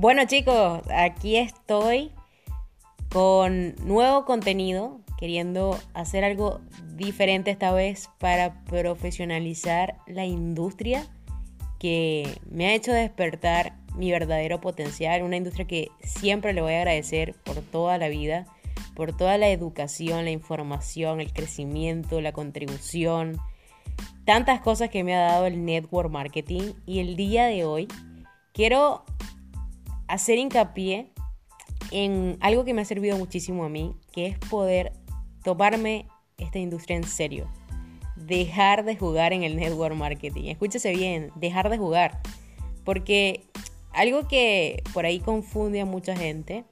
Bueno chicos, aquí estoy con nuevo contenido, queriendo hacer algo diferente esta vez para profesionalizar la industria que me ha hecho despertar mi verdadero potencial, una industria que siempre le voy a agradecer por toda la vida, por toda la educación, la información, el crecimiento, la contribución, tantas cosas que me ha dado el network marketing. Y el día de hoy quiero hacer hincapié en algo que me ha servido muchísimo a mí, que es poder tomarme esta industria en serio. Dejar de jugar en el network marketing. Escúchese bien, dejar de jugar. Porque algo que por ahí confunde a mucha gente,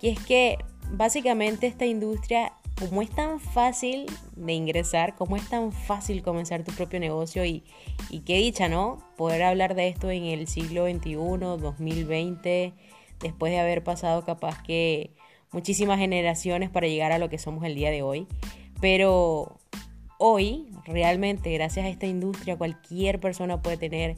que es que básicamente esta industria, como es tan fácil de ingresar, como es tan fácil comenzar tu propio negocio y, y qué dicha, ¿no? Poder hablar de esto en el siglo XXI, 2020 después de haber pasado capaz que muchísimas generaciones para llegar a lo que somos el día de hoy. Pero hoy, realmente, gracias a esta industria, cualquier persona puede tener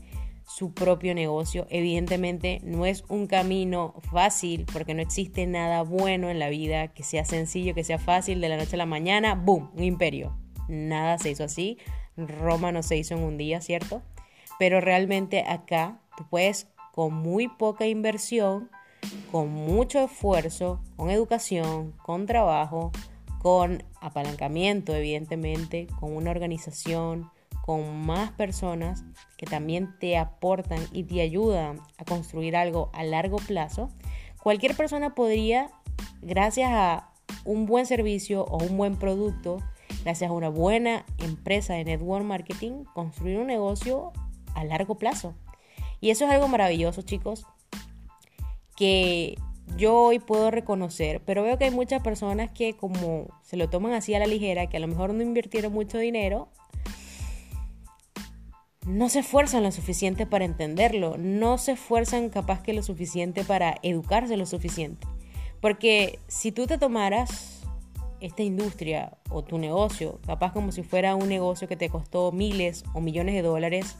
su propio negocio. Evidentemente no es un camino fácil porque no existe nada bueno en la vida que sea sencillo, que sea fácil de la noche a la mañana, ¡boom! Un imperio. Nada se hizo así. Roma no se hizo en un día, ¿cierto? Pero realmente acá tú puedes con muy poca inversión con mucho esfuerzo, con educación, con trabajo, con apalancamiento, evidentemente, con una organización, con más personas que también te aportan y te ayudan a construir algo a largo plazo, cualquier persona podría, gracias a un buen servicio o un buen producto, gracias a una buena empresa de network marketing, construir un negocio a largo plazo. Y eso es algo maravilloso, chicos, que yo hoy puedo reconocer, pero veo que hay muchas personas que como se lo toman así a la ligera, que a lo mejor no invirtieron mucho dinero, no se esfuerzan lo suficiente para entenderlo, no se esfuerzan capaz que lo suficiente para educarse lo suficiente. Porque si tú te tomaras esta industria o tu negocio, capaz como si fuera un negocio que te costó miles o millones de dólares,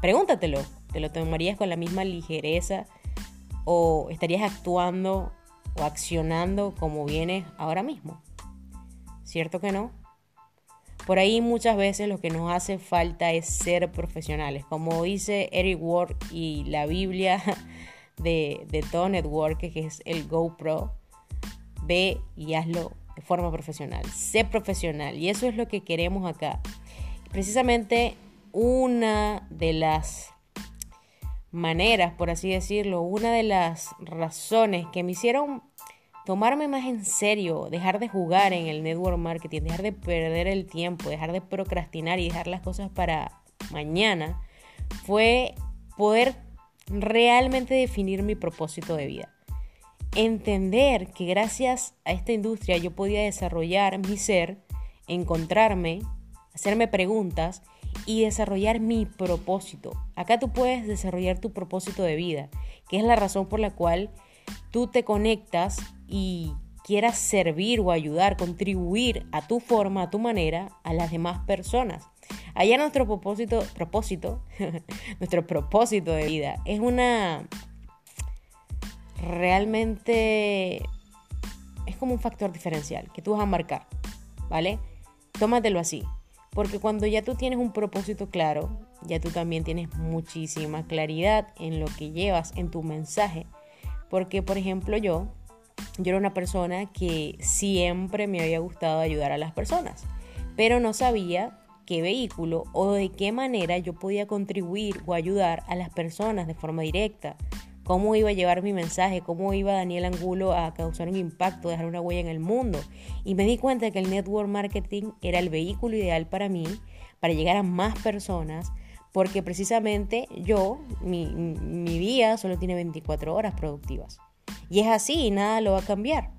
pregúntatelo, ¿te lo tomarías con la misma ligereza? o estarías actuando o accionando como vienes ahora mismo? ¿Cierto que no? Por ahí muchas veces lo que nos hace falta es ser profesionales. Como dice Eric Ward y la Biblia de, de todo network, que es el GoPro, ve y hazlo de forma profesional. Sé profesional. Y eso es lo que queremos acá. Precisamente una de las maneras, por así decirlo, una de las razones que me hicieron tomarme más en serio, dejar de jugar en el network marketing, dejar de perder el tiempo, dejar de procrastinar y dejar las cosas para mañana, fue poder realmente definir mi propósito de vida. Entender que gracias a esta industria yo podía desarrollar mi ser, encontrarme, hacerme preguntas y desarrollar mi propósito. Acá tú puedes desarrollar tu propósito de vida, que es la razón por la cual tú te conectas y quieras servir o ayudar, contribuir a tu forma, a tu manera, a las demás personas. Allá nuestro propósito, propósito, nuestro propósito de vida es una realmente es como un factor diferencial que tú vas a marcar, ¿vale? Tómatelo así. Porque cuando ya tú tienes un propósito claro, ya tú también tienes muchísima claridad en lo que llevas en tu mensaje. Porque, por ejemplo, yo, yo era una persona que siempre me había gustado ayudar a las personas, pero no sabía qué vehículo o de qué manera yo podía contribuir o ayudar a las personas de forma directa cómo iba a llevar mi mensaje, cómo iba Daniel Angulo a causar un impacto, dejar una huella en el mundo. Y me di cuenta que el network marketing era el vehículo ideal para mí, para llegar a más personas, porque precisamente yo, mi, mi día solo tiene 24 horas productivas. Y es así, nada lo va a cambiar.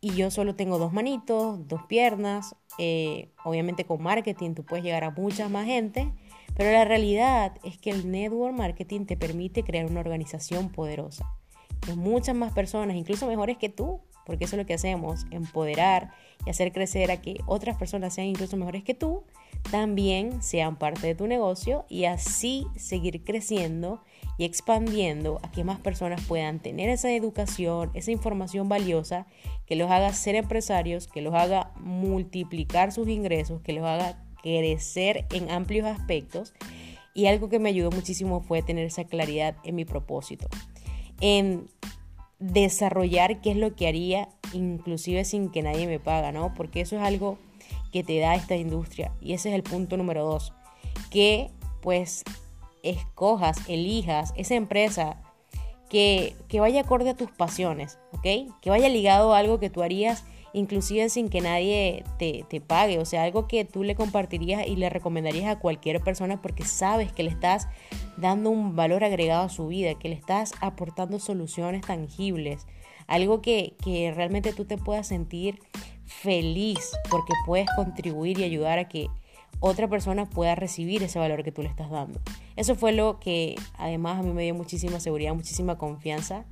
Y yo solo tengo dos manitos, dos piernas. Eh, obviamente con marketing tú puedes llegar a mucha más gente pero la realidad es que el network marketing te permite crear una organización poderosa. Que muchas más personas, incluso mejores que tú, porque eso es lo que hacemos, empoderar y hacer crecer a que otras personas sean incluso mejores que tú, también sean parte de tu negocio y así seguir creciendo y expandiendo a que más personas puedan tener esa educación, esa información valiosa que los haga ser empresarios, que los haga multiplicar sus ingresos, que los haga crecer en amplios aspectos. Y algo que me ayudó muchísimo fue tener esa claridad en mi propósito, en desarrollar qué es lo que haría, inclusive sin que nadie me paga, ¿no? Porque eso es algo que te da esta industria. Y ese es el punto número dos. Que pues escojas, elijas esa empresa que, que, vaya acorde a tus pasiones, ¿ok? Que vaya ligado a algo que tú harías inclusive sin que nadie te, te, pague, o sea, algo que tú le compartirías y le recomendarías a cualquier persona porque sabes que le estás dando un valor agregado a su vida, que le estás aportando soluciones tangibles, algo que, que realmente tú te puedas sentir feliz porque puedes contribuir y ayudar a que otra persona pueda recibir ese valor que tú le estás dando. Eso fue lo que además a mí me dio muchísima seguridad, muchísima confianza,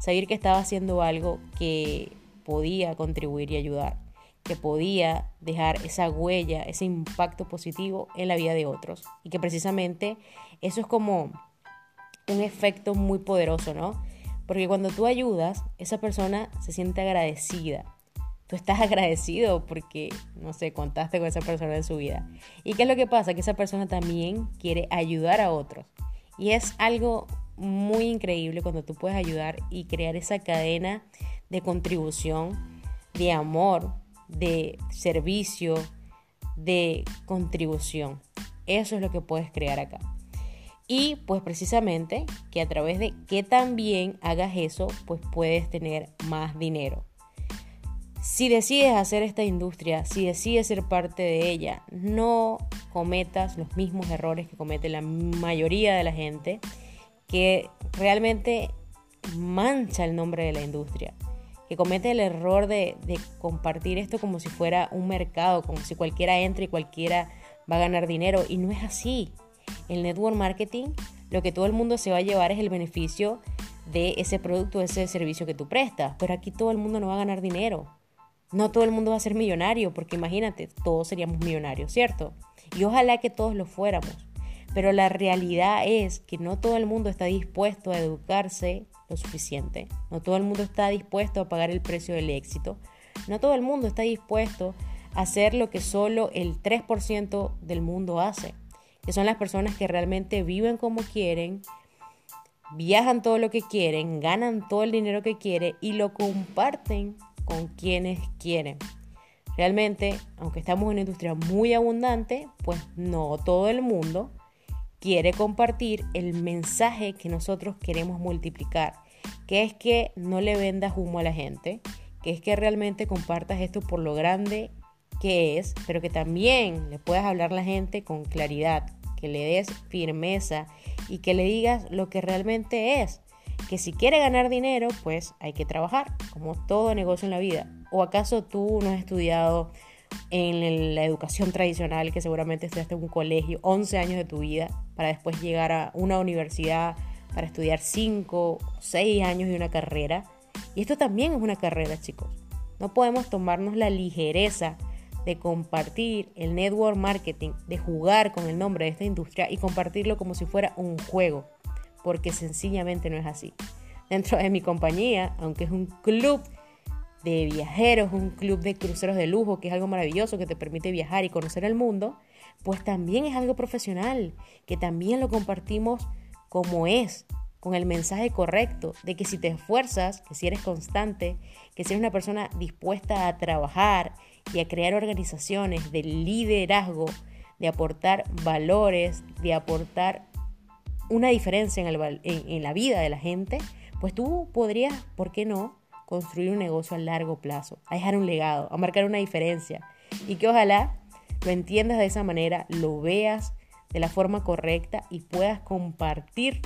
saber que estaba haciendo algo que podía contribuir y ayudar, que podía dejar esa huella, ese impacto positivo en la vida de otros. Y que precisamente eso es como un efecto muy poderoso, ¿no? Porque cuando tú ayudas, esa persona se siente agradecida tú estás agradecido porque, no sé, contaste con esa persona en su vida. ¿Y qué es lo que pasa? Que esa persona también quiere ayudar a otros. Y es algo muy increíble cuando tú puedes ayudar y crear esa cadena de contribución, de amor, de servicio, de contribución. Eso es lo que puedes crear acá. Y pues precisamente que a través de que también hagas eso, pues puedes tener más dinero. Si decides hacer esta industria, si decides ser parte de ella, no cometas los mismos errores que comete la mayoría de la gente, que realmente mancha el nombre de la industria, que comete el error de, compartir esto como si fuera un mercado, como si cualquiera entre y cualquiera va a ganar dinero. Y no es así. El network marketing, lo que todo el mundo se va a llevar es el beneficio de ese producto, ese servicio que tú prestas. Pero aquí todo el mundo no va a ganar dinero. No todo el mundo va a ser millonario, porque imagínate, todos seríamos millonarios, ¿cierto? Y ojalá que todos lo fuéramos. Pero la realidad es que no todo el mundo está dispuesto a educarse lo suficiente. No todo el mundo está dispuesto a pagar el precio del éxito. No todo el mundo está dispuesto a hacer lo que solo el 3% del mundo hace. Que son las personas que realmente viven como quieren, viajan todo lo que quieren, ganan todo el dinero que quieren y lo comparten con quienes quieren. Realmente, aunque estamos en una industria muy abundante, pues no todo el mundo quiere compartir el mensaje que nosotros queremos multiplicar, que es que no le vendas humo a la gente, que es que realmente compartas esto por lo grande que es, pero que también le puedas hablar a la gente con claridad, que le des firmeza y que le digas lo que realmente es que si quiere ganar dinero, pues hay que trabajar, como todo negocio en la vida. ¿O acaso tú no has estudiado en la educación tradicional, que seguramente estudiaste en un colegio 11 años de tu vida, para después llegar a una universidad para estudiar 5 o 6 años de una carrera? Y esto también es una carrera, chicos. No podemos tomarnos la ligereza de compartir el network marketing, de jugar con el nombre de esta industria y compartirlo como si fuera un juego porque sencillamente no es así. Dentro de mi compañía, aunque es un club de viajeros, un club de cruceros de lujo, que es algo maravilloso, que te permite viajar y conocer el mundo, pues también es algo profesional, que también lo compartimos como es, con el mensaje correcto de que si te esfuerzas, que si eres constante, que si eres una persona dispuesta a trabajar y a crear organizaciones de liderazgo, de aportar valores, de aportar una diferencia en, la vida de la gente, pues tú podrías, ¿por qué no?, construir un negocio a largo plazo, a dejar un legado, a marcar una diferencia. Y que ojalá lo entiendas de esa manera, lo veas de la forma correcta y puedas compartir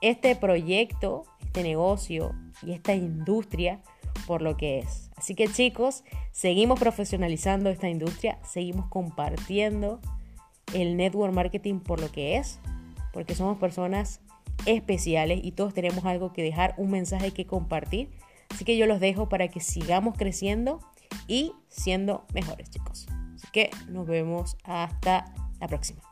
este proyecto, este negocio y esta industria por lo que es. Así que chicos, seguimos profesionalizando esta industria, seguimos compartiendo el network marketing por lo que es porque somos personas especiales y todos tenemos algo que dejar, un mensaje que compartir. Así que yo los dejo para que sigamos creciendo y siendo mejores, chicos. que nos vemos hasta la próxima.